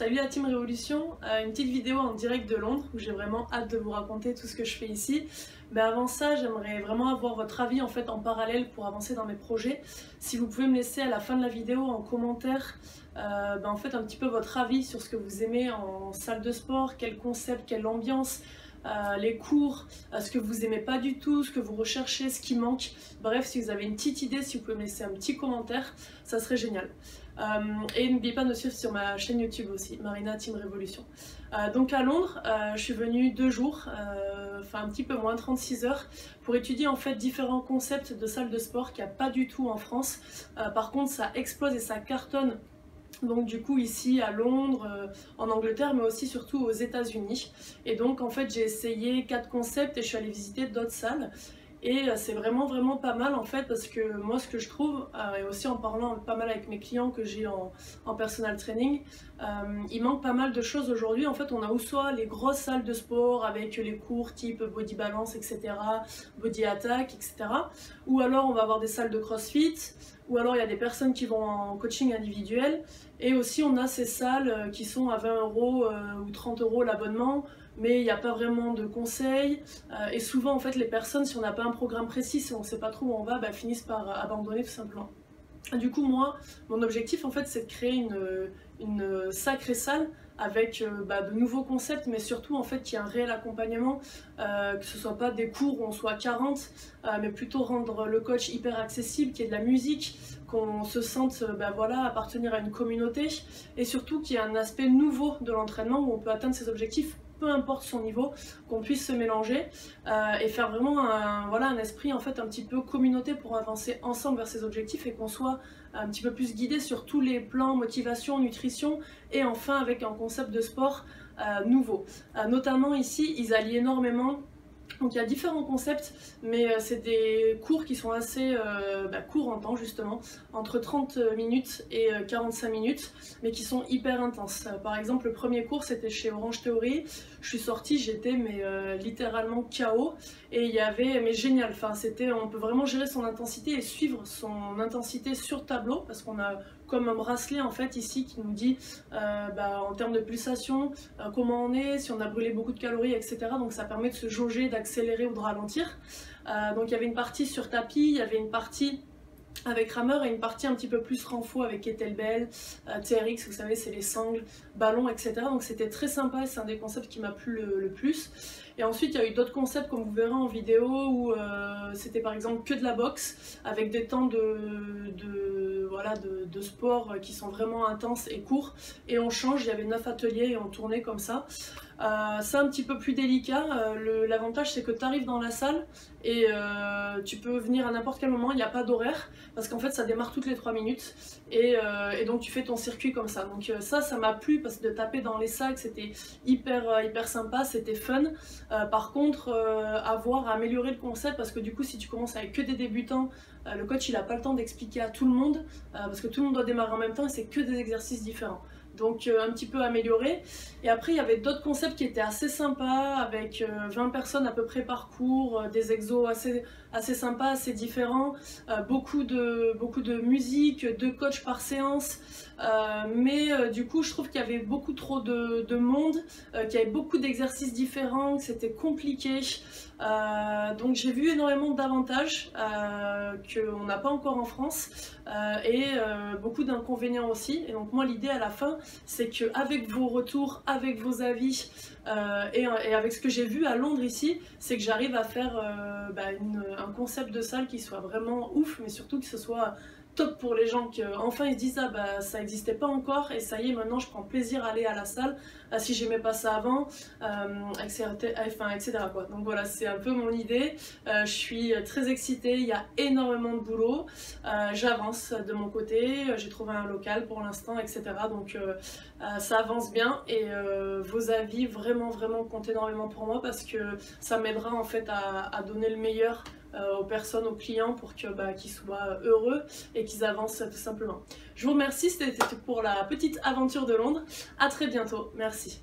Salut la Team Révolution, euh, une petite vidéo en direct de Londres où j'ai vraiment hâte de vous raconter tout ce que je fais ici. Mais avant ça, j'aimerais vraiment avoir votre avis en fait en parallèle pour avancer dans mes projets. Si vous pouvez me laisser à la fin de la vidéo en commentaire euh, ben, en fait un petit peu votre avis sur ce que vous aimez en salle de sport, quel concept, quelle ambiance, euh, les cours, ce que vous aimez pas du tout, ce que vous recherchez, ce qui manque. Bref, si vous avez une petite idée, si vous pouvez me laisser un petit commentaire, ça serait génial. Euh, et n'oubliez pas de suivre sur ma chaîne YouTube aussi, Marina Team Révolution. Euh, donc à Londres, euh, je suis venue deux jours, enfin un petit peu moins, 36 heures, pour étudier en fait différents concepts de salles de sport qu'il n'y a pas du tout en France. par contre, ça explose et ça cartonne donc du coup ici à Londres, en Angleterre, mais aussi surtout aux États-Unis. Et donc en fait j'ai essayé quatre concepts et je suis allée visiter d'autres salles. Et euh, c'est vraiment vraiment pas mal en fait parce que moi ce que je trouve, euh, et aussi en parlant pas mal avec mes clients que j'ai en, en, personal training, euh, il manque pas mal de choses aujourd'hui. En fait on a ou soit les grosses salles de sport avec les cours type body balance etc, body attack etc, ou alors on va avoir des salles de crossfit, ou alors il y a des personnes qui vont en coaching individuel, et aussi on a ces salles qui sont à 20 euros ou 30 euros l'abonnement mais il n'y a pas vraiment de conseils. Euh, et souvent, en fait, les personnes, si on n'a pas un programme précis, si on ne sait pas trop où on va, bah, finissent par abandonner tout simplement. du coup, moi, mon objectif, en fait, c'est de créer une, sacrée salle avec euh, bah, de nouveaux concepts, mais surtout en fait qu'il y ait un réel accompagnement, euh, que ce soit pas des cours où on soit 40, mais plutôt rendre le coach hyper accessible, qu'il y ait de la musique, qu'on se sente bah, voilà, appartenir à une communauté, et surtout qu'il y ait un aspect nouveau de l'entraînement où on peut atteindre ses objectifs peu importe son niveau, qu'on puisse se mélanger euh, et faire vraiment un, voilà, un esprit en fait un petit peu communauté pour avancer ensemble vers ses objectifs et qu'on soit un petit peu plus guidé sur tous les plans motivation, nutrition et enfin avec un concept de sport euh, nouveau. Euh, notamment ici, ils allient énormément donc il y a différents concepts, mais euh, c'est des cours qui sont assez euh, bah, courts en temps justement, entre 30 minutes et 45 euh, minutes, mais qui sont hyper intenses. par exemple, le premier cours c'était chez Orange Theory. Je suis sortie, j'étais mais littéralement KO et il y avait mais génial. Enfin c'était, on peut vraiment gérer son intensité et suivre son intensité sur tableau parce qu'on a comme un bracelet en fait ici qui nous dit bah, en termes de pulsation comment on est, si on a brûlé beaucoup de calories, etc. Donc ça permet de se jauger, d'accélérer ou de ralentir. Euh, donc il y avait une partie sur tapis, il y avait une partie avec rameur et une partie un petit peu plus renfort avec kettlebell, TRX, vous savez c'est les sangles, ballons, etc. Donc c'était très sympa c'est un des concepts qui m'a plu le, plus. Et ensuite il y a eu d'autres concepts comme vous verrez en vidéo où c'était par exemple que de la boxe avec des temps de, voilà, de, sports qui sont vraiment intenses et courts. Et on change, il y avait 9 ateliers et on tournait comme ça. Euh, c'est un petit peu plus délicat. Euh, l'avantage, c'est que tu arrives dans la salle et euh, tu peux venir à n'importe quel moment. Il n'y a pas d'horaire parce qu'en fait, ça démarre toutes les 3 minutes et, donc tu fais ton circuit comme ça. Donc ça, ça m'a plu parce que de taper dans les sacs, c'était hyper, hyper sympa, c'était fun. Par contre, avoir à améliorer le concept parce que du coup, si tu commences avec que des débutants, le coach, il n'a pas le temps d'expliquer à tout le monde parce que tout le monde doit démarrer en même temps et c'est que des exercices différents donc euh, un petit peu amélioré. Et après, il y avait d'autres concepts qui étaient assez sympas, avec 20 euh, personnes à peu près par cours, euh, des exos assez, assez sympas, assez différents, beaucoup, de, beaucoup de musique, deux coachs par séance. Mais du coup, je trouve qu'il y avait beaucoup trop de, de monde, qu'il y avait beaucoup d'exercices différents, que c'était compliqué. donc j'ai vu énormément d'avantages qu'on n'a pas encore en France et beaucoup d'inconvénients aussi. Et donc moi, l'idée à la fin, c'est qu'avec vos retours, avec vos avis euh, et, avec ce que j'ai vu à Londres ici, c'est que j'arrive à faire euh, bah, un concept de salle qui soit vraiment ouf, mais surtout que ce soit top pour les gens qui enfin ils se disent ah bah ça n'existait pas encore et ça y est maintenant je prends plaisir à aller à la salle ah, si j'aimais pas ça avant etc, euh, enfin, etc donc voilà c'est un peu mon idée. Euh, je suis très excitée il y a énormément de boulot euh, j'avance de mon côté j'ai trouvé un local pour l'instant etc donc ça avance bien et vos avis vraiment vraiment comptent énormément pour moi parce que ça m'aidera en fait à donner le meilleur aux personnes, aux clients pour bah, qu'ils soient heureux et qu'ils avancent tout simplement. Je vous remercie, c'était pour la petite aventure de Londres. À très bientôt, merci.